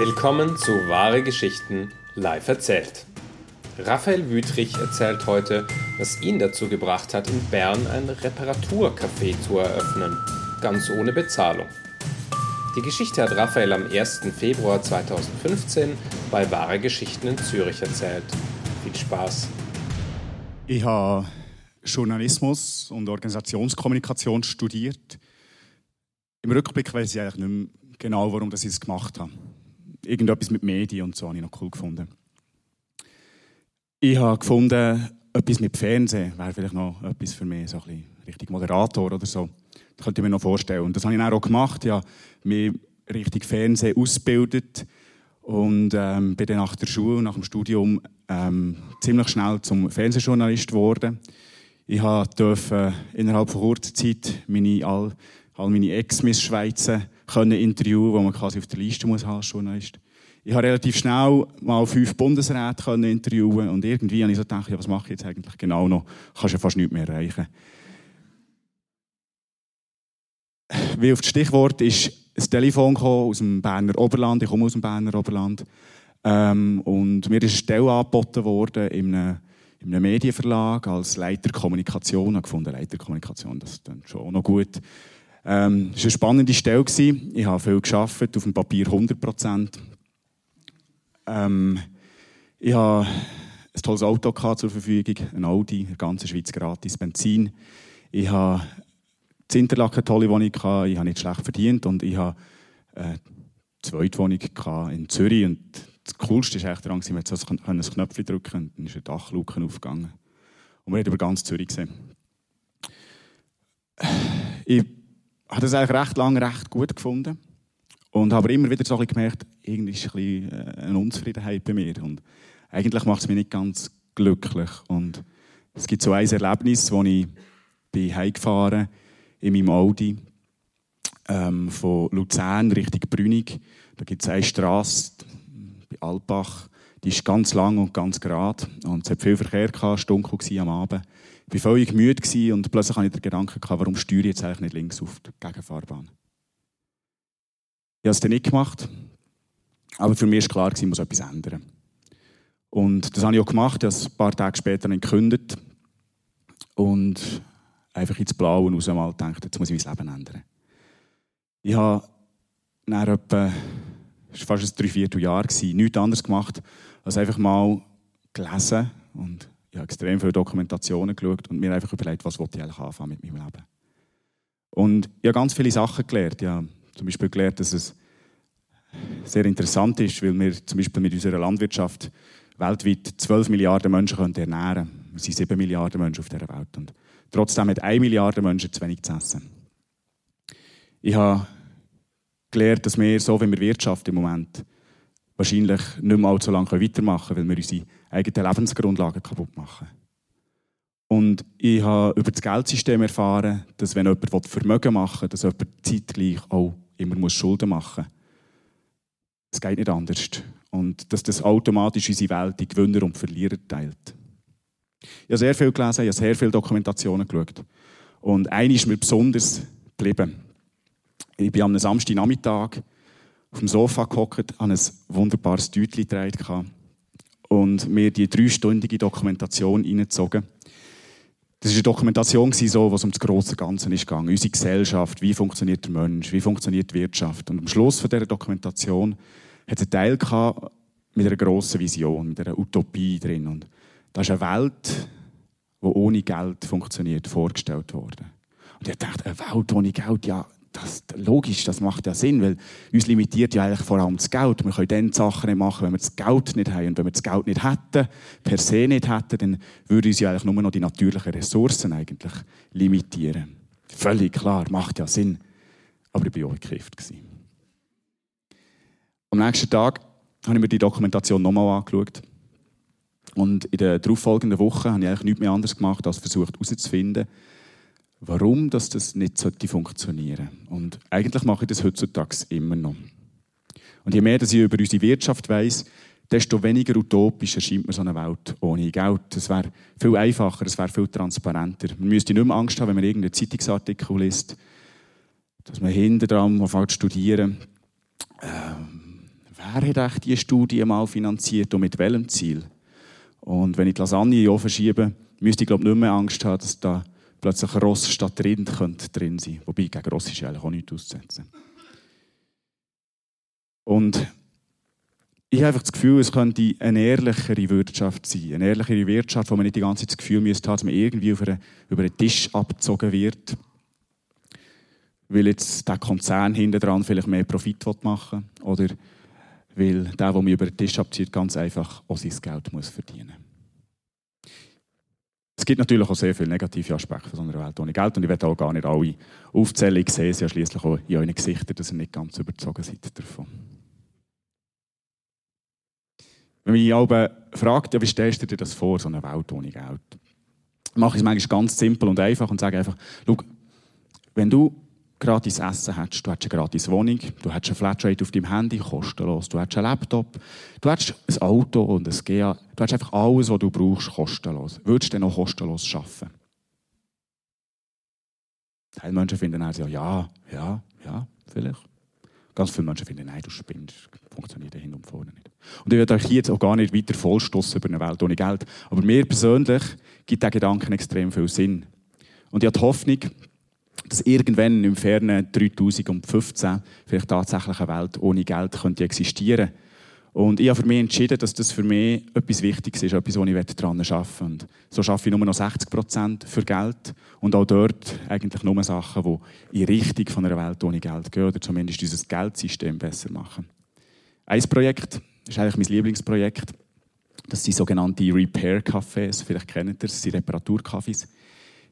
Willkommen zu Wahre Geschichten live erzählt. Raphael Wüthrich erzählt heute, was ihn dazu gebracht hat, in Bern ein Reparaturcafé zu eröffnen, ganz ohne Bezahlung. Die Geschichte hat Raphael am 1. Februar 2015 bei Wahre Geschichten in Zürich erzählt. Viel Spaß! Ich habe Journalismus und Organisationskommunikation studiert. Im Rückblick weiß ich eigentlich nicht mehr genau, warum ich es gemacht habe. Irgendetwas mit Medien und so habe ich noch cool gefunden. Ich habe gefunden, etwas mit Fernsehen wäre vielleicht noch etwas für mich, so ein bisschen richtig Moderator oder so. Das könnte ich mir noch vorstellen. Und das habe ich dann auch gemacht. Ich habe mich richtig Fernsehen ausgebildet und ähm, bin dann nach der Schule, nach dem Studium ähm, ziemlich schnell zum Fernsehjournalist geworden. Ich durfte innerhalb von kurzer Zeit meine, all, all meine Ex-Miss Schweizer interviewen, die man quasi auf der Liste muss als Journalist. Ich habe relativ schnell mal fünf Bundesräte können interviewen und irgendwie habe ich so gedacht, ja, was mache ich jetzt eigentlich genau noch? Kannst ja fast nichts mehr erreichen. Wie auf das Stichwort ist ein Telefon aus dem Berner Oberland. Ich komme aus dem Berner Oberland. Ähm, und mir ist eine Stelle angeboten worden in einem, in einem Medienverlag als Leiter Kommunikation. Ich habe gefunden, Leiter Kommunikation, das ist dann schon noch gut. Ähm, es war eine spannende Stelle. Ich habe viel geschafft, auf dem Papier 100 Prozent. Ähm, ich hatte ein tolles Auto zur Verfügung, ein Audi, in der ganzen Schweiz gratis Benzin. Ich hatte in Interlaken tolle Wohnung, ich habe nicht schlecht verdient und ich hatte eine Zweitwohnung in Zürich. Und das Coolste war eigentlich daran, wir ein Knöpfchen drücken und dann ist eine Dachluke aufgegangen. Und wir haben über ganz Zürich gesehen. Ich habe das eigentlich recht lange recht gut gefunden. Und habe immer wieder so ein gemerkt, irgendwie ist ein bisschen äh, eine Unzufriedenheit bei mir. Und eigentlich macht es mich nicht ganz glücklich. Und es gibt so ein Erlebnis, wo ich bin heimgefahren in meinem Audi ähm, von Luzern Richtung Brünig. Da gibt es eine Straße bei Alpbach, die ist ganz lang und ganz gerade. Und es hat viel Verkehr, gehabt, dunkel am Abend. Ich war völlig müde und plötzlich hatte ich den Gedanken, warum steuere ich jetzt eigentlich nicht links auf die Gegenfahrbahn. Ich habe es dann nicht gemacht. Aber für mich war klar, ich muss etwas ändern. Und das habe ich auch gemacht. Ich habe es ein paar Tage später gekündigt. Und einfach ins Blaue raus mal gedacht, jetzt muss ich mein Leben ändern. Ich habe nach etwa, es war fast ein Dreivierteljahr, nichts anderes gemacht, als einfach mal gelesen und ich habe extrem viele Dokumentationen geschaut und mir einfach überlegt, was ich eigentlich anfangen mit meinem Leben. Und ich habe ganz viele Sachen gelernt. Ich habe zum Beispiel gelernt, dass es sehr interessant ist, weil wir zum Beispiel mit unserer Landwirtschaft weltweit 12 Milliarden Menschen ernähren können. Wir sind 7 Milliarden Menschen auf dieser Welt. Und trotzdem hat 1 Milliarde Menschen zu wenig zu essen. Ich habe gelernt, dass wir, so wie wir Wirtschaft im Moment, wahrscheinlich nicht mehr allzu lange weitermachen können, weil wir unsere eigenen Lebensgrundlagen kaputt machen. Und ich habe über das Geldsystem erfahren, dass wenn jemand Vermögen machen will, dass jemand zeitgleich auch immer Schulden machen muss. Es geht nicht anders. Und dass das automatisch unsere Welt in Gewinner und Verlierer teilt. Ich habe sehr viel gelesen, ich habe sehr viele Dokumentationen geschaut. Und eine ist mir besonders geblieben. Ich bin am Samstagnachmittag auf dem Sofa gehockt, habe ein wunderbares Deutli getragen und mir die dreistündige Dokumentation reingezogen. Das war eine Dokumentation, so, was um das große Ganze gegangen. Unsere Gesellschaft, wie funktioniert der Mensch, wie funktioniert die Wirtschaft. Und am Schluss dieser Dokumentation hat es einen Teil mit einer grossen Vision, mit einer Utopie drin. Und da ist eine Welt, die ohne Geld funktioniert, vorgestellt worden. Und ich dachte, eine Welt ohne Geld, ja, das, logisch, das macht ja Sinn, weil uns limitiert ja eigentlich vor allem das Geld. Wir können dann Sachen nicht machen, wenn wir das Geld nicht haben. Und wenn wir das Geld nicht hätten, per se nicht hätten, dann würden uns ja eigentlich nur noch die natürlichen Ressourcen eigentlich limitieren. Völlig klar, macht ja Sinn. Aber ich war auch gekifft. Am nächsten Tag habe ich mir die Dokumentation nochmal angeschaut. Und in der darauffolgenden Woche habe ich eigentlich nichts mehr anderes gemacht, als versucht herauszufinden, warum das, das nicht funktionieren sollte. Und eigentlich mache ich das heutzutage immer noch. Und je mehr dass ich über unsere Wirtschaft weiß, desto weniger utopisch erscheint mir so eine Welt ohne Geld. Es wäre viel einfacher, es wäre viel transparenter. Man müsste nicht mehr Angst haben, wenn man irgendeinen Zeitungsartikel liest, dass man hinter dran anfängt zu studieren, ähm, wer hat eigentlich diese Studie mal finanziert und mit welchem Ziel? Und wenn ich die Lasagne in den Ofen schiebe, müsste ich glaube nicht mehr Angst haben, dass da plötzlich Ross statt Rind könnte drin sein Wobei, gegen Ross ist eigentlich auch nichts auszusetzen. Und ich habe einfach das Gefühl, es könnte eine ehrlichere Wirtschaft sein. Eine ehrlichere Wirtschaft, wo man nicht die ganze Zeit das Gefühl müsste dass man irgendwie über einen, über einen Tisch abgezogen wird. Weil jetzt der Konzern hinten dran vielleicht mehr Profit machen will. Oder weil der, der mich über den Tisch abzieht, ganz einfach auch sein Geld muss verdienen muss. Es gibt natürlich auch sehr viele negative Aspekte von so einer Welt ohne Geld und ich werde auch gar nicht alle aufzählen. Ich sehe es ja schließlich auch in euren Gesichtern, dass ihr nicht ganz überzogen seid davon. Wenn mich aber fragt, ja, wie stellst du dir das vor, so eine Welt ohne Geld? Mache ich es manchmal ganz simpel und einfach und sage einfach, schau, wenn du gratis Essen hättest, du hättest eine gratis Wohnung, du hättest eine Flatrate auf deinem Handy, kostenlos, du hättest einen Laptop, du hättest ein Auto und ein GA, du hättest einfach alles, was du brauchst, kostenlos. Würdest du dann auch kostenlos arbeiten? Teil Menschen finden also, ja, ja, ja, vielleicht. Ganz viele Menschen finden, nein, du spinnst, funktioniert hin und vorne nicht. Und ich werde euch jetzt auch gar nicht weiter vollstoßen über eine Welt ohne Geld. Aber mir persönlich gibt der Gedanke extrem viel Sinn. Und ich habe die Hoffnung, dass irgendwann im fernen 3015 vielleicht tatsächlich eine Welt ohne Geld könnte existieren könnte. Und ich habe für mich entschieden, dass das für mich etwas Wichtiges ist, etwas, wo ich daran arbeiten. Und so arbeite ich nur noch 60 Prozent für Geld und auch dort eigentlich nur Sachen, die in Richtung von einer Welt ohne Geld gehen oder zumindest unser Geldsystem besser machen. Ein Projekt ist eigentlich mein Lieblingsprojekt. Das sind sogenannte Repair-Cafés. Vielleicht kennt ihr das, das sind Reparaturcafés.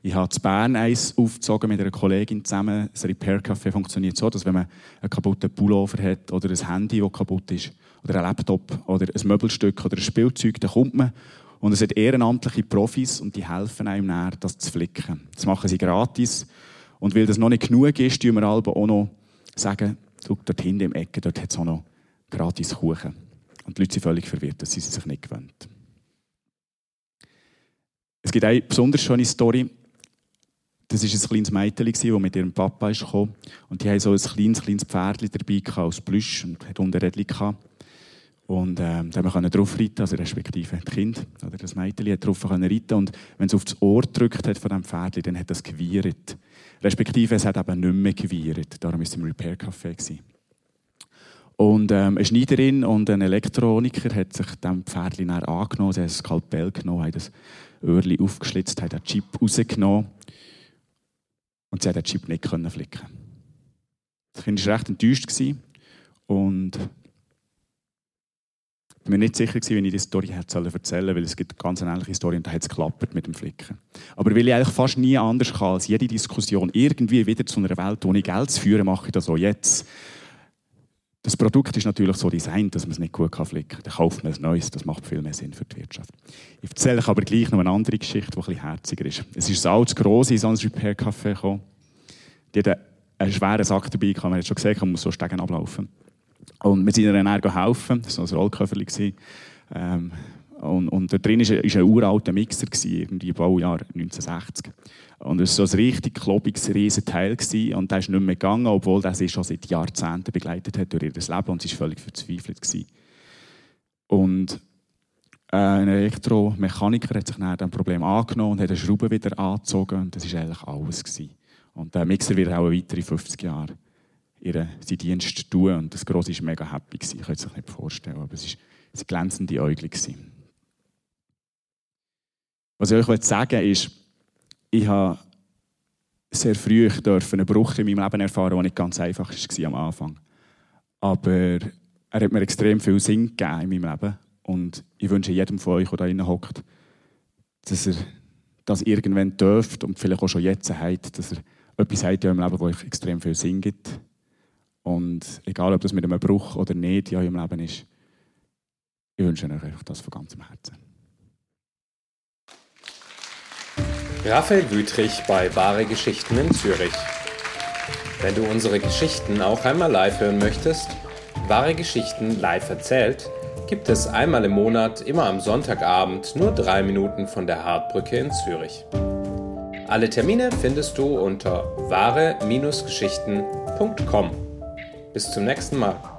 Ich habe zu Bern eins aufgezogen mit einer Kollegin zusammen. Das Repair-Café funktioniert so, dass wenn man einen kaputten Pullover hat oder ein Handy, das kaputt ist, oder ein Laptop oder ein Möbelstück oder ein Spielzeug, dann kommt man und es sind ehrenamtliche Profis und die helfen einem näher, das zu flicken. Das machen sie gratis. Und weil das noch nicht genug ist, tun wir auch noch sagen, dort hinten im Ecke, dort hat es auch noch gratis Kuchen. Und die Leute sind völlig verwirrt, dass sie sich nicht gewöhnt. Es gibt eine besonders schöne Story. Das war ein kleines Mädchen, das mit ihrem Papa kam. Und die hatten so ein kleines, kleines Pferdchen dabei aus Plüsch und hat unten Rädchen gehabt. Und ähm, da konnte man drauf reiten, also respektive das Kind oder das Mädchen hat drauf reiten und wenn es auf das Ohr gedrückt hat von dem Pferdchen, dann hat es gewirrt. Respektive es hat eben nicht mehr gewirrt. Darum war es im Repair-Café. Und ähm, eine Schneiderin und ein Elektroniker hat sich dem Pferdchen angenommen, sie haben ein Skalpell genommen, haben das Öhrchen aufgeschlitzt, haben den Chip rausgenommen und sie hat den Chip nicht können flicken. Das Kind war recht enttäuscht und ich war mir nicht sicher, wie ich die Story erzählen soll, weil es gibt eine ganz ähnliche Story und da hat es geklappt mit dem Flicken. Aber weil ich eigentlich fast nie anders kann, als jede Diskussion irgendwie wieder zu einer Welt ohne Geld zu führen, mache ich das auch jetzt. Das Produkt ist natürlich so designt, dass man es nicht gut flicken kann. Dann kauft man ein neues, das macht viel mehr Sinn für die Wirtschaft. Ich erzähle euch aber gleich noch eine andere Geschichte, die bisschen herziger ist. Es ist ein altes, grosses in so ein Repair-Café gekommen. Die hat einen schweren Sack dabei gehabt. Man hat schon gesehen, man muss so Stegen ablaufen. Und wir sind ihr dann helfen. Das war ein Rollköfferchen. Ähm, und, und da drin war ein, uralter Mixer, irgendwie Baujahr 1960. Und es war so ein richtig klobiges, riesen. Gewesen. Und der ist nicht mehr gegangen, obwohl der sie schon seit Jahrzehnten begleitet hat durch ihr Leben. Und sie war völlig verzweifelt. Gewesen. Und äh, ein Elektromechaniker hat sich dann das Problem angenommen und hat eine Schraube wieder angezogen. Und das war eigentlich alles. Gewesen. Und der Mixer wird auch weitere 50 Jahre ihren, seinen Dienst tun. Und das Grosse war mega happy. Gewesen. Ich kann es sich nicht vorstellen, aber es war glänzende Äugel. Was ich euch sagen will, ist, ich habe sehr früh einen Bruch in meinem Leben erfahren, der nicht ganz einfach war am Anfang. Aber er hat mir extrem viel Sinn gegeben in meinem Leben. Und ich wünsche jedem von euch, der da drinnen hockt, dass er das irgendwann dürft und vielleicht auch schon jetzt hat, dass er etwas hat in eurem Leben, das euch extrem viel Sinn gibt. Und egal, ob das mit einem Bruch oder nicht in eurem Leben ist, ich wünsche euch das von ganzem Herzen. Raphael Wüthrich bei Wahre Geschichten in Zürich. Wenn du unsere Geschichten auch einmal live hören möchtest, Wahre Geschichten live erzählt, gibt es einmal im Monat, immer am Sonntagabend, nur drei Minuten von der Hartbrücke in Zürich. Alle Termine findest du unter wahre-geschichten.com. Bis zum nächsten Mal.